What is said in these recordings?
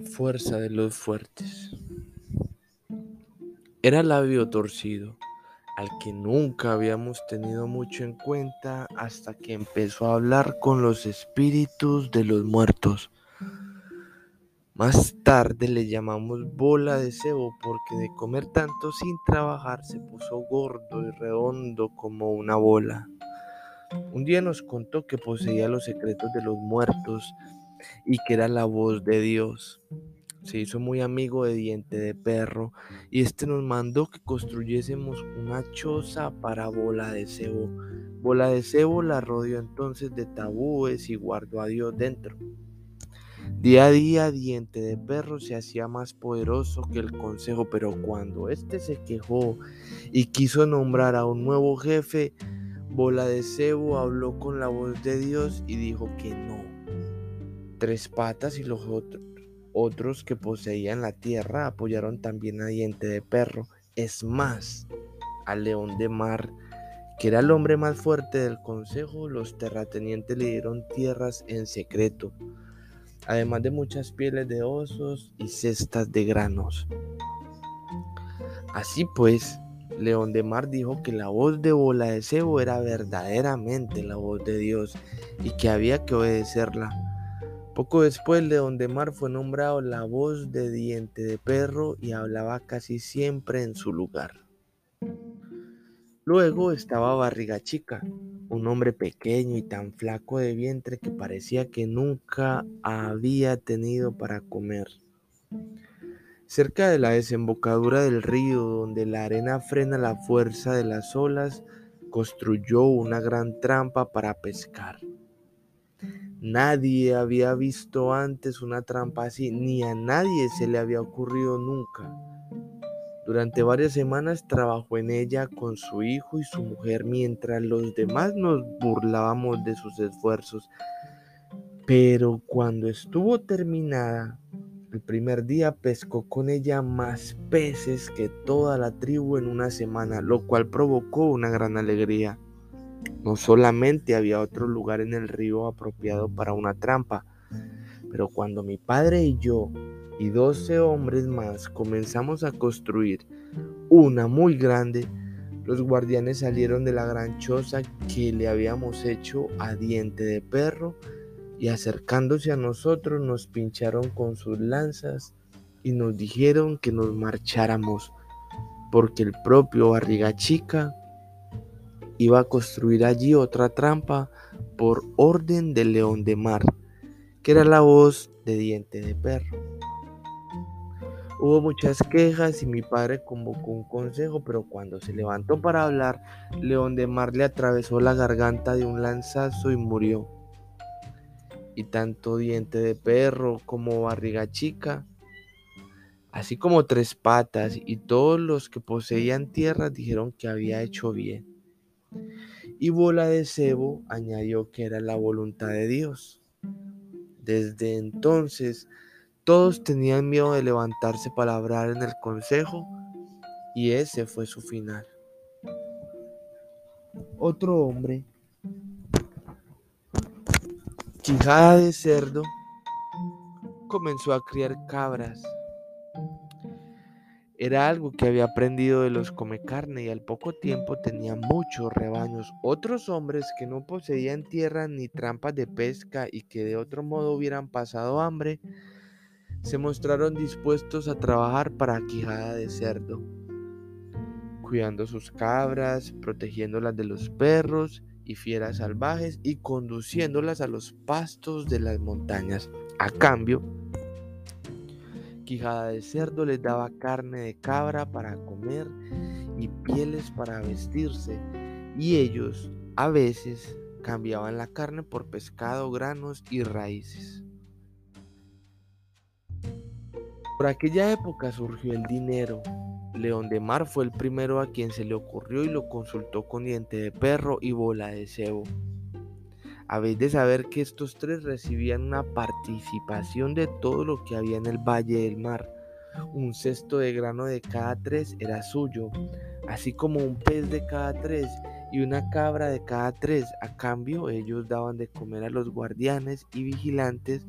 Fuerza de los fuertes. Era labio torcido, al que nunca habíamos tenido mucho en cuenta hasta que empezó a hablar con los espíritus de los muertos. Más tarde le llamamos bola de cebo porque de comer tanto sin trabajar se puso gordo y redondo como una bola. Un día nos contó que poseía los secretos de los muertos y que era la voz de Dios. Se hizo muy amigo de Diente de Perro y este nos mandó que construyésemos una choza para Bola de Cebo. Bola de Cebo la rodeó entonces de tabúes y guardó a Dios dentro. Día a día Diente de Perro se hacía más poderoso que el consejo, pero cuando éste se quejó y quiso nombrar a un nuevo jefe, Bola de Cebo habló con la voz de Dios y dijo que no. Tres patas y los otros que poseían la tierra apoyaron también a Diente de Perro. Es más, al León de Mar, que era el hombre más fuerte del consejo, los terratenientes le dieron tierras en secreto, además de muchas pieles de osos y cestas de granos. Así pues, León de Mar dijo que la voz de Bola de Cebo era verdaderamente la voz de Dios y que había que obedecerla. Poco después, de Mar fue nombrado la voz de diente de perro y hablaba casi siempre en su lugar. Luego estaba Barriga Chica, un hombre pequeño y tan flaco de vientre que parecía que nunca había tenido para comer. Cerca de la desembocadura del río, donde la arena frena la fuerza de las olas, construyó una gran trampa para pescar. Nadie había visto antes una trampa así, ni a nadie se le había ocurrido nunca. Durante varias semanas trabajó en ella con su hijo y su mujer mientras los demás nos burlábamos de sus esfuerzos. Pero cuando estuvo terminada, el primer día pescó con ella más peces que toda la tribu en una semana, lo cual provocó una gran alegría. No solamente había otro lugar en el río apropiado para una trampa, pero cuando mi padre y yo y doce hombres más comenzamos a construir una muy grande, los guardianes salieron de la gran choza que le habíamos hecho a diente de perro y acercándose a nosotros nos pincharon con sus lanzas y nos dijeron que nos marcháramos, porque el propio Barriga Chica iba a construir allí otra trampa por orden del león de mar, que era la voz de diente de perro. Hubo muchas quejas y mi padre convocó un consejo, pero cuando se levantó para hablar, León de Mar le atravesó la garganta de un lanzazo y murió y tanto diente de perro como barriga chica, así como tres patas y todos los que poseían tierras dijeron que había hecho bien. Y bola de cebo añadió que era la voluntad de Dios. Desde entonces todos tenían miedo de levantarse para hablar en el consejo y ese fue su final. Otro hombre Quijada de cerdo comenzó a criar cabras. Era algo que había aprendido de los come carne y al poco tiempo tenía muchos rebaños. Otros hombres que no poseían tierra ni trampas de pesca y que de otro modo hubieran pasado hambre, se mostraron dispuestos a trabajar para Quijada de cerdo, cuidando sus cabras, protegiéndolas de los perros y fieras salvajes y conduciéndolas a los pastos de las montañas. A cambio, Quijada de Cerdo les daba carne de cabra para comer y pieles para vestirse, y ellos a veces cambiaban la carne por pescado, granos y raíces. Por aquella época surgió el dinero, León de Mar fue el primero a quien se le ocurrió y lo consultó con diente de perro y bola de cebo. Habéis de saber que estos tres recibían una participación de todo lo que había en el Valle del Mar. Un cesto de grano de cada tres era suyo, así como un pez de cada tres y una cabra de cada tres. A cambio, ellos daban de comer a los guardianes y vigilantes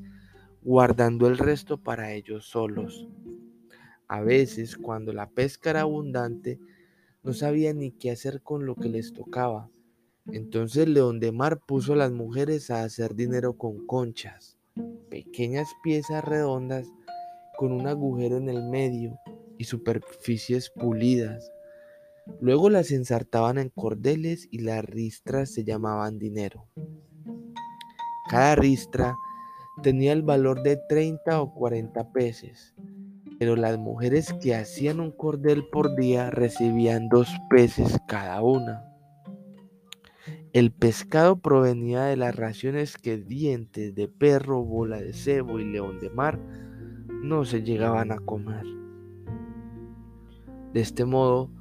guardando el resto para ellos solos. A veces, cuando la pesca era abundante, no sabían ni qué hacer con lo que les tocaba. Entonces León de Mar puso a las mujeres a hacer dinero con conchas, pequeñas piezas redondas con un agujero en el medio y superficies pulidas. Luego las ensartaban en cordeles y las ristras se llamaban dinero. Cada ristra tenía el valor de 30 o 40 peces, pero las mujeres que hacían un cordel por día recibían dos peces cada una. El pescado provenía de las raciones que dientes de perro, bola de cebo y león de mar no se llegaban a comer. De este modo,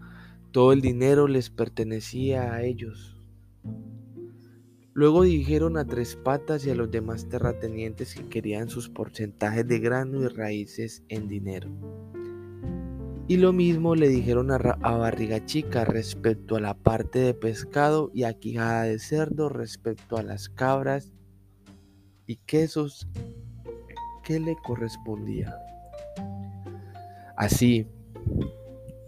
todo el dinero les pertenecía a ellos. Luego dijeron a Tres Patas y a los demás terratenientes que querían sus porcentajes de grano y raíces en dinero. Y lo mismo le dijeron a, Barriga Chica respecto a la parte de pescado y a Quijada de Cerdo respecto a las cabras y quesos que le correspondía. Así,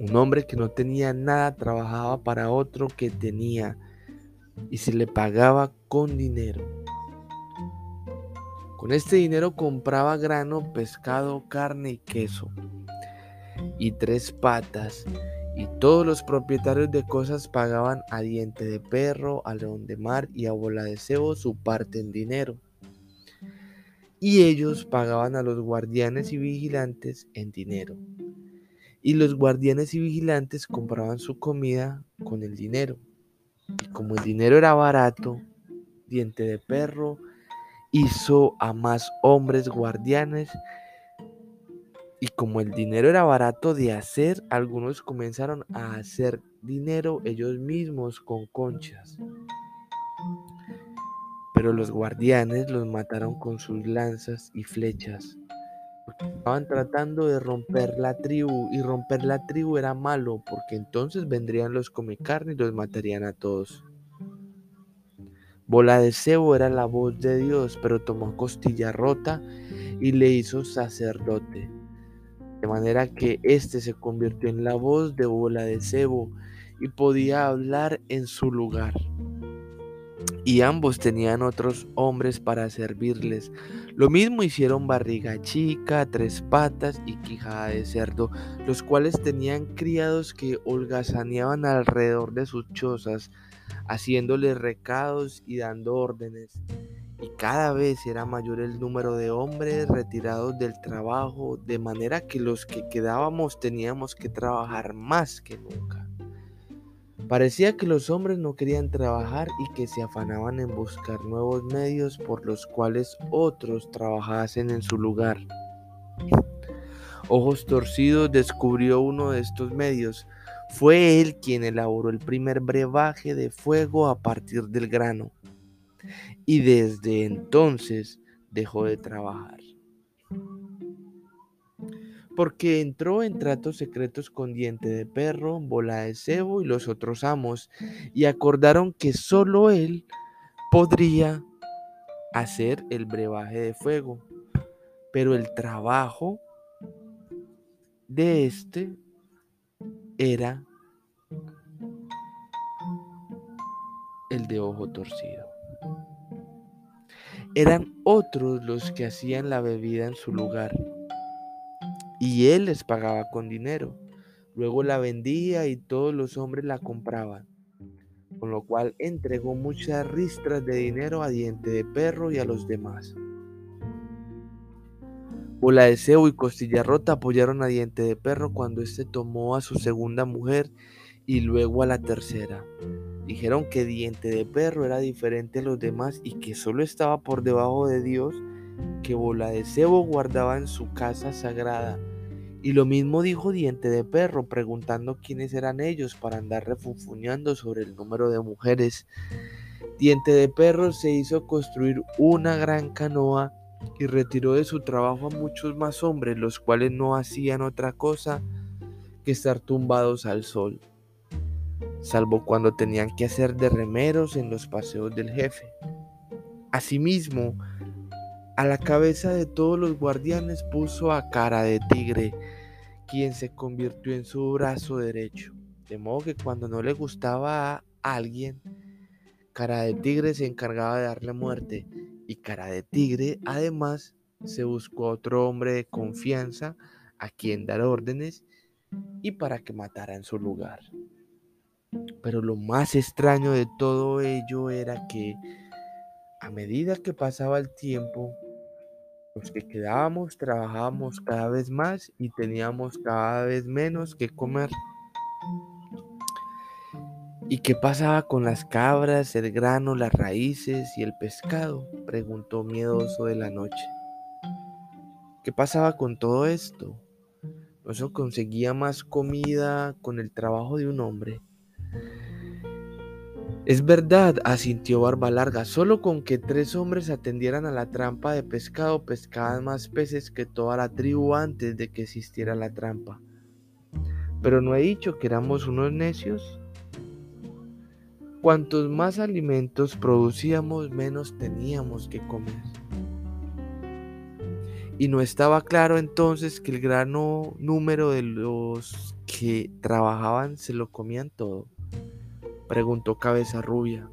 un hombre que no tenía nada trabajaba para otro que tenía y se le pagaba con dinero. Con este dinero compraba grano, pescado, carne y queso. Y tres patas. Y todos los propietarios de cosas pagaban a diente de perro, a león de mar y a bola de cebo su parte en dinero. Y ellos pagaban a los guardianes y vigilantes en dinero. Y los guardianes y vigilantes compraban su comida con el dinero. Y como el dinero era barato, diente de perro hizo a más hombres guardianes. Y como el dinero era barato de hacer, algunos comenzaron a hacer dinero ellos mismos con conchas. Pero los guardianes los mataron con sus lanzas y flechas. Estaban tratando de romper la tribu y romper la tribu era malo porque entonces vendrían los carne y los matarían a todos. Bola de cebo era la voz de Dios, pero tomó costilla rota y le hizo sacerdote. De manera que éste se convirtió en la voz de bola de cebo y podía hablar en su lugar y ambos tenían otros hombres para servirles. Lo mismo hicieron barriga chica, tres patas y quijada de cerdo, los cuales tenían criados que holgazaneaban alrededor de sus chozas, haciéndoles recados y dando órdenes. Y cada vez era mayor el número de hombres retirados del trabajo, de manera que los que quedábamos teníamos que trabajar más que nunca. Parecía que los hombres no querían trabajar y que se afanaban en buscar nuevos medios por los cuales otros trabajasen en su lugar. Ojos Torcidos descubrió uno de estos medios. Fue él quien elaboró el primer brebaje de fuego a partir del grano. Y desde entonces dejó de trabajar porque entró en tratos secretos con diente de perro, bola de cebo y los otros amos, y acordaron que sólo él podría hacer el brebaje de fuego. Pero el trabajo de este era el de ojo torcido. Eran otros los que hacían la bebida en su lugar y él les pagaba con dinero. Luego la vendía y todos los hombres la compraban, con lo cual entregó muchas ristras de dinero a diente de perro y a los demás. Bola de cebo y costilla rota apoyaron a diente de perro cuando éste tomó a su segunda mujer y luego a la tercera. Dijeron que diente de perro era diferente a los demás y que solo estaba por debajo de Dios que bola de cebo guardaba en su casa sagrada. Y lo mismo dijo Diente de Perro, preguntando quiénes eran ellos para andar refunfuñando sobre el número de mujeres. Diente de Perro se hizo construir una gran canoa y retiró de su trabajo a muchos más hombres, los cuales no hacían otra cosa que estar tumbados al sol, salvo cuando tenían que hacer de remeros en los paseos del jefe. Asimismo, A la cabeza de todos los guardianes puso a cara de tigre, quien se convirtió en su brazo derecho. De modo que cuando no le gustaba a alguien, cara de tigre se encargaba de darle muerte. Y cara de tigre, además, se buscó otro hombre de confianza a quien dar órdenes y para que matara en su lugar. Pero lo más extraño de todo ello era que a medida que pasaba el tiempo, los que quedábamos trabajábamos cada vez más y teníamos cada vez menos que comer. ¿Y qué pasaba con las cabras, el grano, las raíces y el pescado? preguntó miedoso de la noche. ¿Qué pasaba con todo esto? ¿No se conseguía más comida con el trabajo de un hombre? Es verdad, asintió Barba Larga, solo con que tres hombres atendieran a la trampa de pescado pescaban más peces que toda la tribu antes de que existiera la trampa. Pero no he dicho que éramos unos necios. Cuantos más alimentos producíamos, menos teníamos que comer. Y no estaba claro entonces que el grano número de los que trabajaban se lo comían todo preguntó Cabeza Rubia.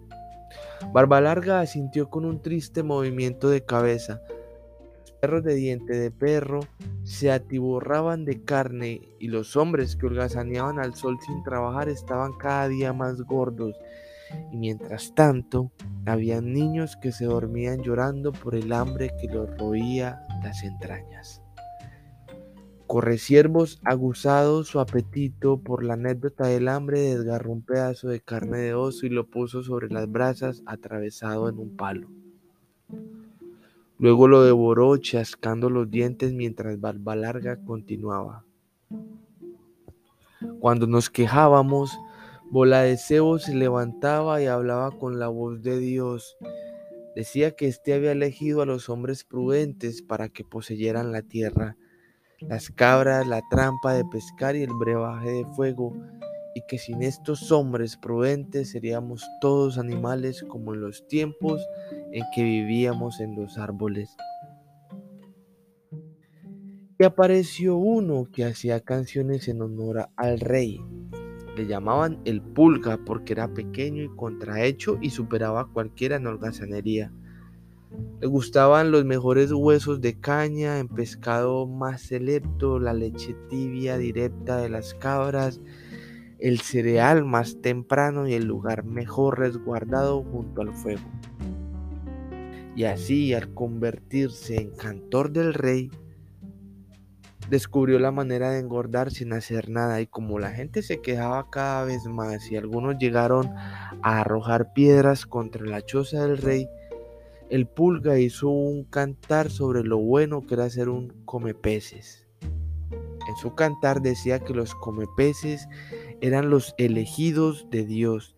Barba Larga asintió con un triste movimiento de cabeza. Los perros de diente de perro se atiborraban de carne y los hombres que holgazaneaban al sol sin trabajar estaban cada día más gordos. Y mientras tanto, había niños que se dormían llorando por el hambre que los roía las entrañas. Correciervos, aguzado su apetito por la anécdota del hambre, desgarró un pedazo de carne de oso y lo puso sobre las brasas atravesado en un palo. Luego lo devoró chascando los dientes mientras Barba Larga continuaba. Cuando nos quejábamos, Bola de Cebo se levantaba y hablaba con la voz de Dios. Decía que éste había elegido a los hombres prudentes para que poseyeran la tierra las cabras, la trampa de pescar y el brebaje de fuego, y que sin estos hombres prudentes seríamos todos animales como en los tiempos en que vivíamos en los árboles. Y apareció uno que hacía canciones en honor al rey. Le llamaban el pulga porque era pequeño y contrahecho y superaba en holgazanería. Le gustaban los mejores huesos de caña, en pescado más selecto, la leche tibia directa de las cabras, el cereal más temprano y el lugar mejor resguardado junto al fuego. Y así, al convertirse en cantor del rey, descubrió la manera de engordar sin hacer nada y como la gente se quejaba cada vez más y algunos llegaron a arrojar piedras contra la choza del rey, el pulga hizo un cantar sobre lo bueno que era ser un comepeces. En su cantar decía que los comepeces eran los elegidos de Dios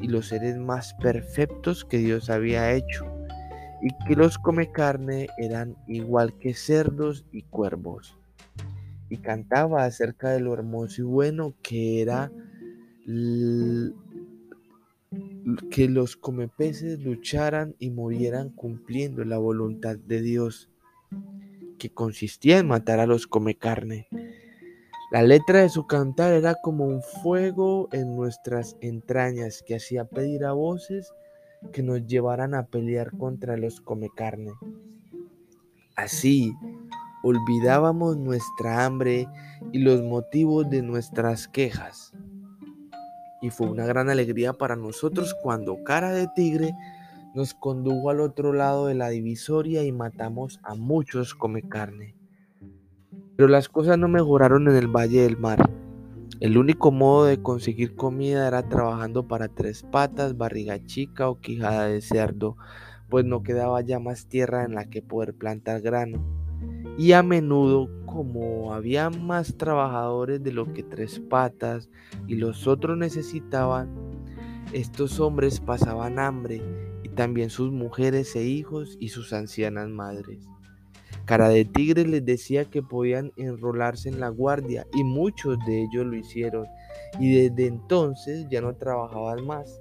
y los seres más perfectos que Dios había hecho, y que los come carne eran igual que cerdos y cuervos. Y cantaba acerca de lo hermoso y bueno que era que los comepeces lucharan y murieran cumpliendo la voluntad de Dios, que consistía en matar a los comecarne. La letra de su cantar era como un fuego en nuestras entrañas que hacía pedir a voces que nos llevaran a pelear contra los comecarne. Así, olvidábamos nuestra hambre y los motivos de nuestras quejas y fue una gran alegría para nosotros cuando Cara de Tigre nos condujo al otro lado de la divisoria y matamos a muchos come carne. Pero las cosas no mejoraron en el Valle del Mar. El único modo de conseguir comida era trabajando para tres patas, barriga chica o quijada de cerdo, pues no quedaba ya más tierra en la que poder plantar grano. Y a menudo como había más trabajadores de lo que tres patas y los otros necesitaban, estos hombres pasaban hambre y también sus mujeres e hijos y sus ancianas madres. Cara de Tigre les decía que podían enrolarse en la guardia y muchos de ellos lo hicieron y desde entonces ya no trabajaban más,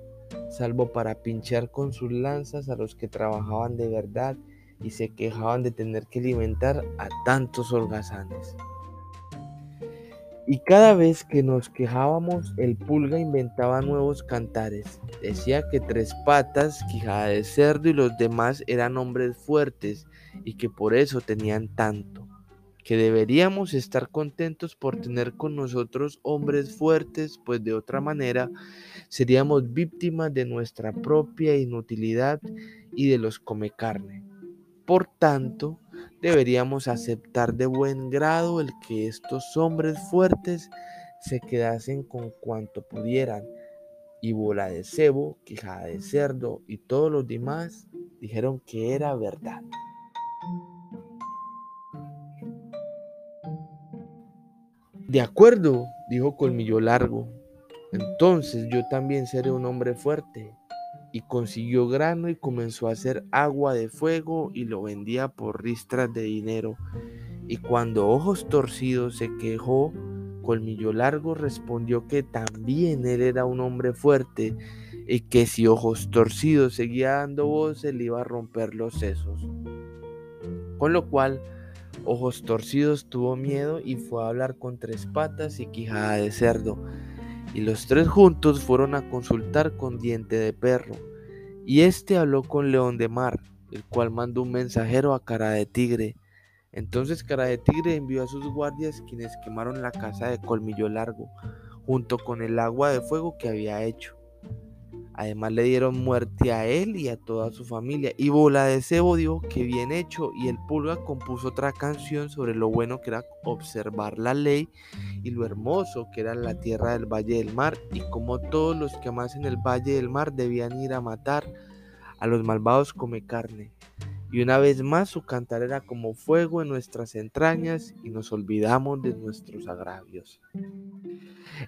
salvo para pinchar con sus lanzas a los que trabajaban de verdad y se quejaban de tener que alimentar a tantos holgazanes. Y cada vez que nos quejábamos, el pulga inventaba nuevos cantares. Decía que Tres Patas, Quijada de Cerdo y los demás eran hombres fuertes y que por eso tenían tanto. Que deberíamos estar contentos por tener con nosotros hombres fuertes, pues de otra manera seríamos víctimas de nuestra propia inutilidad y de los come carne. Por tanto, deberíamos aceptar de buen grado el que estos hombres fuertes se quedasen con cuanto pudieran. Y bola de cebo, quijada de cerdo y todos los demás dijeron que era verdad. De acuerdo, dijo Colmillo Largo. Entonces yo también seré un hombre fuerte y consiguió grano y comenzó a hacer agua de fuego y lo vendía por ristras de dinero. Y cuando Ojos Torcidos se quejó, Colmillo Largo respondió que también él era un hombre fuerte y que si Ojos Torcidos seguía dando voces le iba a romper los sesos. Con lo cual, Ojos Torcidos tuvo miedo y fue a hablar con Tres Patas y Quijada de Cerdo y los tres juntos fueron a consultar con Diente de Perro, y éste habló con León de Mar, el cual mandó un mensajero a Cara de Tigre. Entonces Cara de Tigre envió a sus guardias quienes quemaron la casa de Colmillo Largo, junto con el agua de fuego que había hecho. Además le dieron muerte a él y a toda su familia. Y Bola de Cebo dijo que bien hecho y el Pulga compuso otra canción sobre lo bueno que era observar la ley y lo hermoso que era la tierra del Valle del Mar y como todos los que amasen el Valle del Mar debían ir a matar a los malvados come carne. Y una vez más su cantar era como fuego en nuestras entrañas y nos olvidamos de nuestros agravios.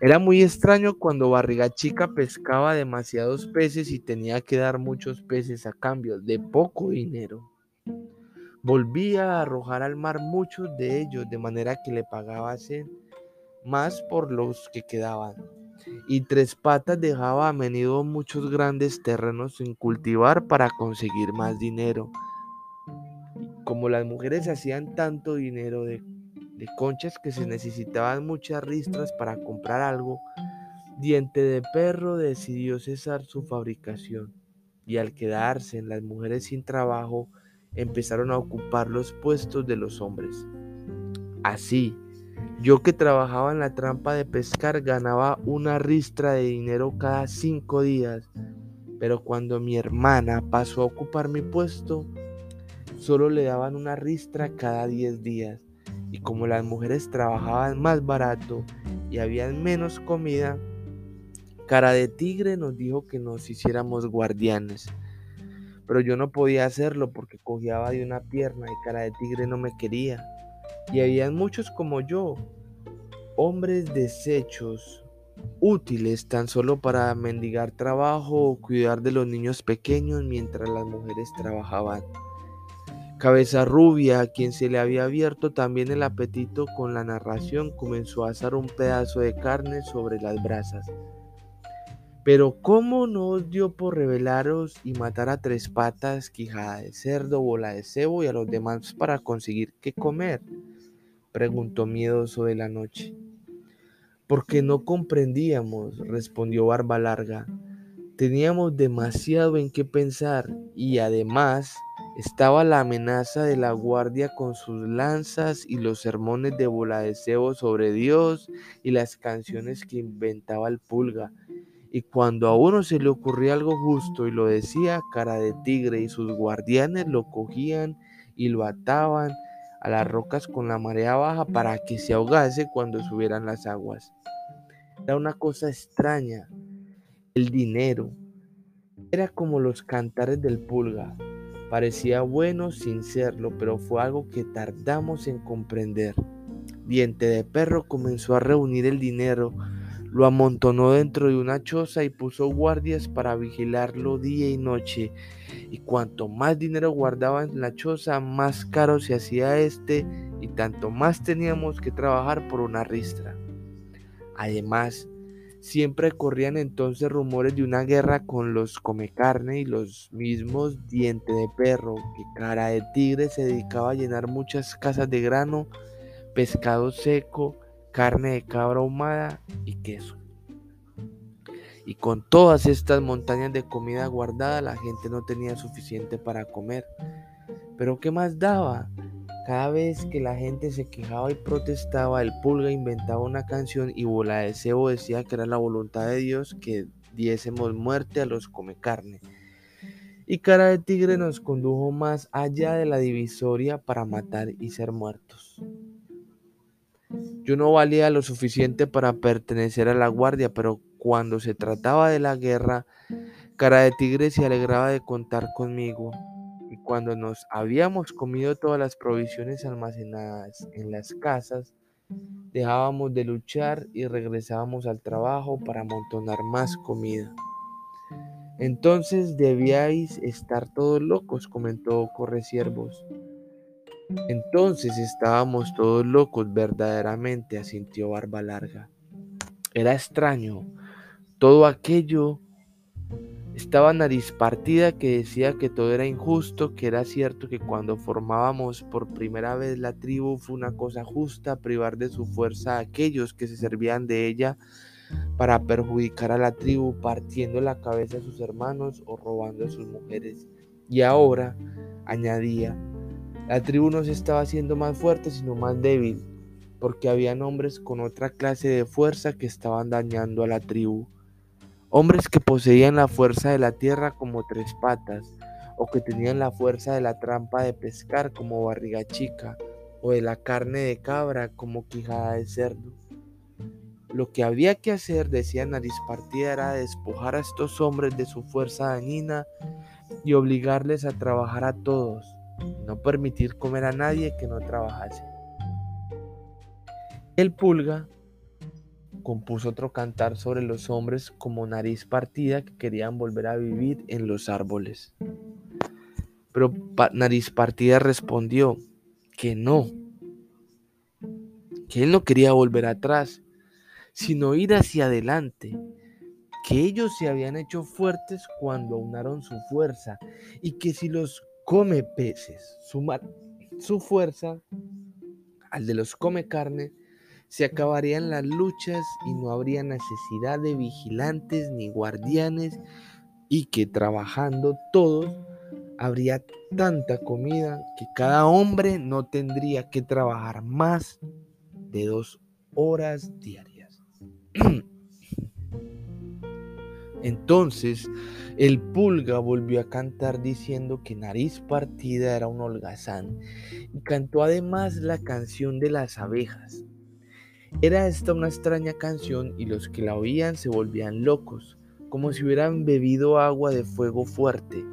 Era muy extraño cuando Barriga Chica pescaba demasiados peces y tenía que dar muchos peces a cambio de poco dinero. Volvía a arrojar al mar muchos de ellos de manera que le pagasen más por los que quedaban. Y Tres Patas dejaba a menudo muchos grandes terrenos sin cultivar para conseguir más dinero. Como las mujeres hacían tanto dinero de de conchas que se necesitaban muchas ristras para comprar algo, Diente de Perro decidió cesar su fabricación y al quedarse en las mujeres sin trabajo, empezaron a ocupar los puestos de los hombres. Así, yo que trabajaba en la trampa de pescar ganaba una ristra de dinero cada cinco días, pero cuando mi hermana pasó a ocupar mi puesto, solo le daban una ristra cada diez días y como las mujeres trabajaban más barato y había menos comida, Cara de Tigre nos dijo que nos hiciéramos guardianes. Pero yo no podía hacerlo porque cojeaba de una pierna y Cara de Tigre no me quería. Y habían muchos como yo, hombres deshechos, útiles tan solo para mendigar trabajo o cuidar de los niños pequeños mientras las mujeres trabajaban. Cabeza Rubia, a quien se le había abierto también el apetito con la narración, comenzó a asar un pedazo de carne sobre las brasas. Pero ¿cómo no os dio por revelaros y matar a tres patas, quijada de cerdo, bola de cebo y a los demás para conseguir qué comer? preguntó miedoso de la noche. Porque no comprendíamos, respondió Barba Larga. Teníamos demasiado en qué pensar y además estaba la amenaza de la guardia con sus lanzas y los sermones de bola de cebo sobre Dios y las canciones que inventaba el pulga. Y cuando a uno se le ocurría algo justo y lo decía, cara de tigre y sus guardianes lo cogían y lo ataban a las rocas con la marea baja para que se ahogase cuando subieran las aguas. Era una cosa extraña. El dinero era como los cantares del pulga Parecía bueno sin serlo, pero fue algo que tardamos en comprender. Diente de Perro comenzó a reunir el dinero, lo amontonó dentro de una choza y puso guardias para vigilarlo día y noche. Y cuanto más dinero guardaba en la choza, más caro se hacía este y tanto más teníamos que trabajar por una ristra. Además, Siempre corrían entonces rumores de una guerra con los come carne y los mismos diente de perro, que cara de tigre se dedicaba a llenar muchas casas de grano, pescado seco, carne de cabra ahumada y queso. Y con todas estas montañas de comida guardada, la gente no tenía suficiente para comer. Pero ¿qué más daba? Cada vez que la gente se quejaba y protestaba, el pulga inventaba una canción y Bola de Cebo decía que era la voluntad de Dios que diésemos muerte a los come carne. Y Cara de Tigre nos condujo más allá de la divisoria para matar y ser muertos. Yo no valía lo suficiente para pertenecer a la guardia, pero cuando se trataba de la guerra, Cara de Tigre se alegraba de contar conmigo cuando nos habíamos comido todas las provisiones almacenadas en las casas, dejábamos de luchar y regresábamos al trabajo para amontonar más comida. Entonces debíais estar todos locos, comentó Corresiervos. Entonces estábamos todos locos, verdaderamente, asintió Barba Larga. Era extraño todo aquello estaba nariz partida que decía que todo era injusto, que era cierto que cuando formábamos por primera vez la tribu fue una cosa justa privar de su fuerza a aquellos que se servían de ella para perjudicar a la tribu, partiendo la cabeza a sus hermanos o robando a sus mujeres. Y ahora, añadía, la tribu no se estaba haciendo más fuerte, sino más débil, porque había hombres con otra clase de fuerza que estaban dañando a la tribu. Hombres que poseían la fuerza de la tierra como tres patas, o que tenían la fuerza de la trampa de pescar como barriga chica, o de la carne de cabra como quijada de cerdo. Lo que había que hacer, decía Nariz Partida, era despojar a estos hombres de su fuerza dañina y obligarles a trabajar a todos, no permitir comer a nadie que no trabajase. El pulga compuso otro cantar sobre los hombres como nariz partida que querían volver a vivir en los árboles. Pero nariz partida respondió que no, que él no quería volver atrás, sino ir hacia adelante, que ellos se habían hecho fuertes cuando aunaron su fuerza y que si los come peces suman su fuerza al de los come carne, se acabarían las luchas y no habría necesidad de vigilantes ni guardianes y que trabajando todos habría tanta comida que cada hombre no tendría que trabajar más de dos horas diarias. Entonces el pulga volvió a cantar diciendo que nariz partida era un holgazán y cantó además la canción de las abejas. Era esta una extraña canción y los que la oían se volvían locos, como si hubieran bebido agua de fuego fuerte.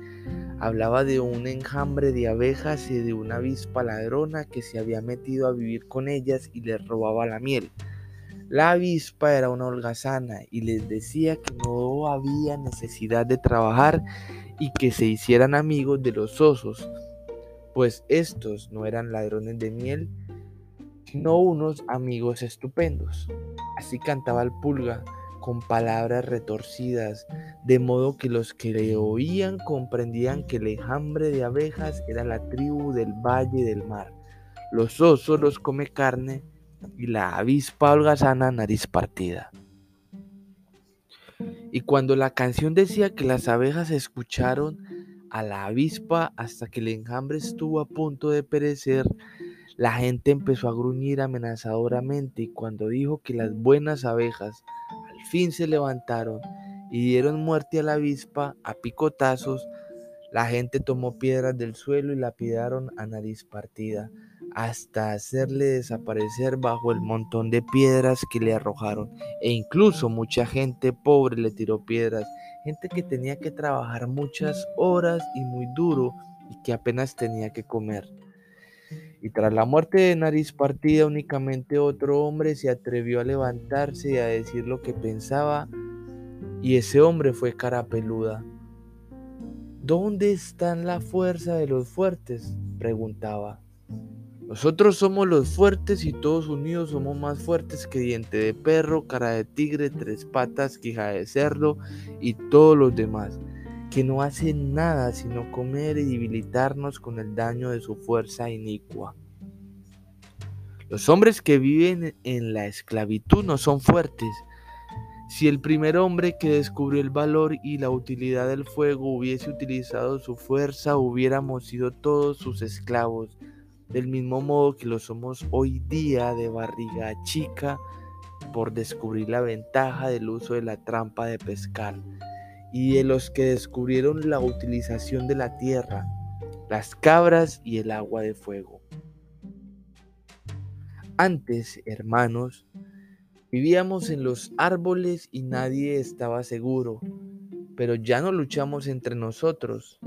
Hablaba de un enjambre de abejas y de una avispa ladrona que se había metido a vivir con ellas y les robaba la miel. La avispa era una holgazana y les decía que no había necesidad de trabajar y que se hicieran amigos de los osos, pues estos no eran ladrones de miel, no unos amigos estupendos. Así cantaba el pulga con palabras retorcidas, de modo que los que le oían comprendían que el enjambre de abejas era la tribu del valle del mar. Los osos los come carne y la avispa holgazana nariz partida. Y cuando la canción decía que las abejas escucharon a la avispa hasta que el enjambre estuvo a punto de perecer, la gente empezó a gruñir amenazadoramente y cuando dijo que las buenas abejas al fin se levantaron y dieron muerte a la avispa a picotazos, la gente tomó piedras del suelo y lapidaron a nariz partida hasta hacerle desaparecer bajo el montón de piedras que le arrojaron. E incluso mucha gente pobre le tiró piedras, gente que tenía que trabajar muchas horas y muy duro y que apenas tenía que comer. Y tras la muerte de Nariz Partida, únicamente otro hombre se atrevió a levantarse y a decir lo que pensaba, y ese hombre fue cara peluda. ¿Dónde está la fuerza de los fuertes? preguntaba. Nosotros somos los fuertes y todos unidos somos más fuertes que diente de perro, cara de tigre, tres patas, quija de cerdo y todos los demás, que no hacen nada sino comer y debilitarnos con el daño de su fuerza inicua. Los hombres que viven en la esclavitud no son fuertes. Si el primer hombre que descubrió el valor y la utilidad del fuego hubiese utilizado su fuerza, hubiéramos sido todos sus esclavos del mismo modo que lo somos hoy día de barriga chica por descubrir la ventaja del uso de la trampa de pescar y de los que descubrieron la utilización de la tierra, las cabras y el agua de fuego. Antes, hermanos, vivíamos en los árboles y nadie estaba seguro, pero ya no luchamos entre nosotros.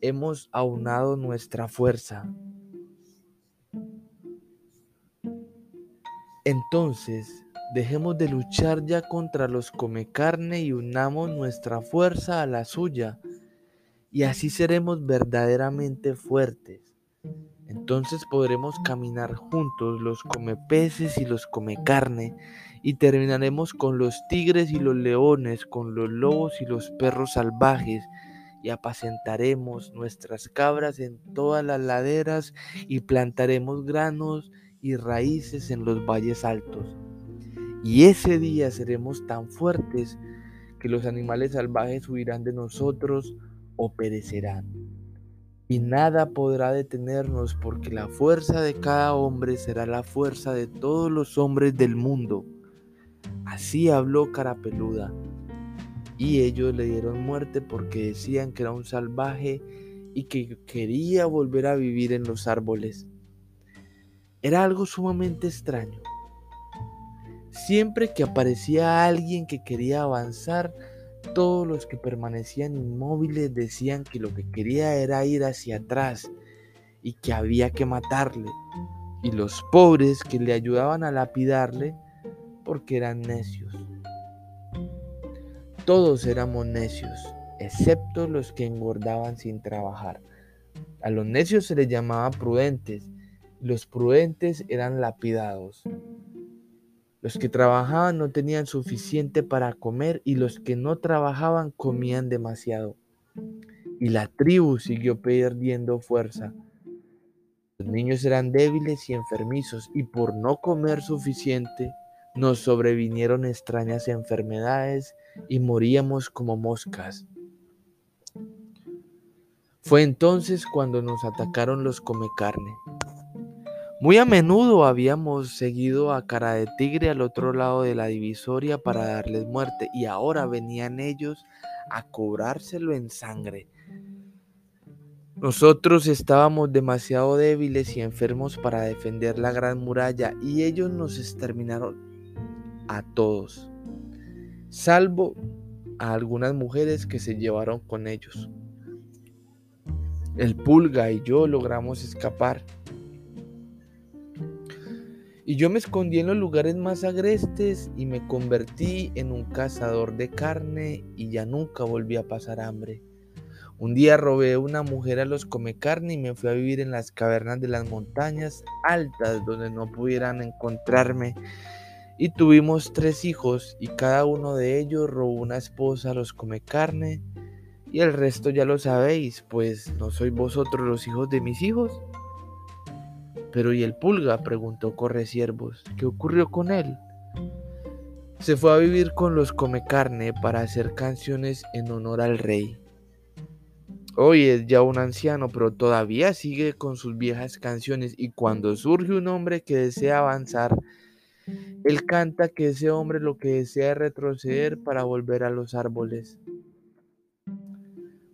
Hemos aunado nuestra fuerza Entonces, dejemos de luchar ya contra los come carne y unamos nuestra fuerza a la suya, y así seremos verdaderamente fuertes. Entonces podremos caminar juntos los come peces y los come carne, y terminaremos con los tigres y los leones, con los lobos y los perros salvajes, y apacentaremos nuestras cabras en todas las laderas y plantaremos granos y raíces en los valles altos. Y ese día seremos tan fuertes que los animales salvajes huirán de nosotros o perecerán. Y nada podrá detenernos porque la fuerza de cada hombre será la fuerza de todos los hombres del mundo. Así habló Carapeluda. Y ellos le dieron muerte porque decían que era un salvaje y que quería volver a vivir en los árboles. Era algo sumamente extraño. Siempre que aparecía alguien que quería avanzar, todos los que permanecían inmóviles decían que lo que quería era ir hacia atrás y que había que matarle. Y los pobres que le ayudaban a lapidarle porque eran necios. Todos éramos necios, excepto los que engordaban sin trabajar. A los necios se les llamaba prudentes los prudentes eran lapidados. Los que trabajaban no tenían suficiente para comer y los que no trabajaban comían demasiado. Y la tribu siguió perdiendo fuerza. Los niños eran débiles y enfermizos y por no comer suficiente nos sobrevinieron extrañas enfermedades y moríamos como moscas. Fue entonces cuando nos atacaron los come carne. Muy a menudo habíamos seguido a cara de tigre al otro lado de la divisoria para darles muerte y ahora venían ellos a cobrárselo en sangre. Nosotros estábamos demasiado débiles y enfermos para defender la gran muralla y ellos nos exterminaron a todos, salvo a algunas mujeres que se llevaron con ellos. El pulga y yo logramos escapar y yo me escondí en los lugares más agrestes y me convertí en un cazador de carne y ya nunca volví a pasar hambre. Un día robé una mujer a los come carne y me fui a vivir en las cavernas de las montañas altas donde no pudieran encontrarme. Y tuvimos tres hijos y cada uno de ellos robó una esposa a los come carne. Y el resto ya lo sabéis, pues no sois vosotros los hijos de mis hijos. Pero ¿y el pulga? preguntó Correciervos. ¿Qué ocurrió con él? Se fue a vivir con los come carne para hacer canciones en honor al rey. Hoy es ya un anciano, pero todavía sigue con sus viejas canciones y cuando surge un hombre que desea avanzar, él canta que ese hombre lo que desea es retroceder para volver a los árboles.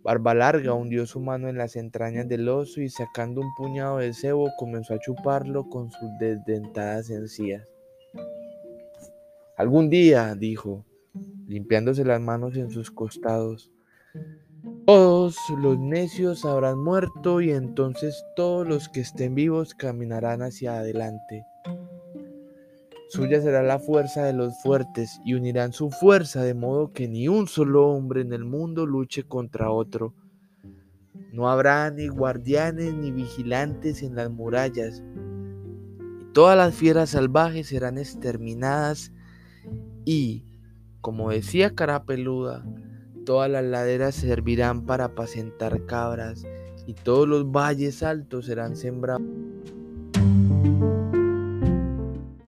Barba Larga hundió su mano en las entrañas del oso y sacando un puñado de cebo comenzó a chuparlo con sus desdentadas encías. Algún día, dijo, limpiándose las manos en sus costados, todos los necios habrán muerto y entonces todos los que estén vivos caminarán hacia adelante. Suya será la fuerza de los fuertes y unirán su fuerza de modo que ni un solo hombre en el mundo luche contra otro. No habrá ni guardianes ni vigilantes en las murallas. Y todas las fieras salvajes serán exterminadas y, como decía Carapeluda, todas las laderas servirán para apacentar cabras y todos los valles altos serán sembrados.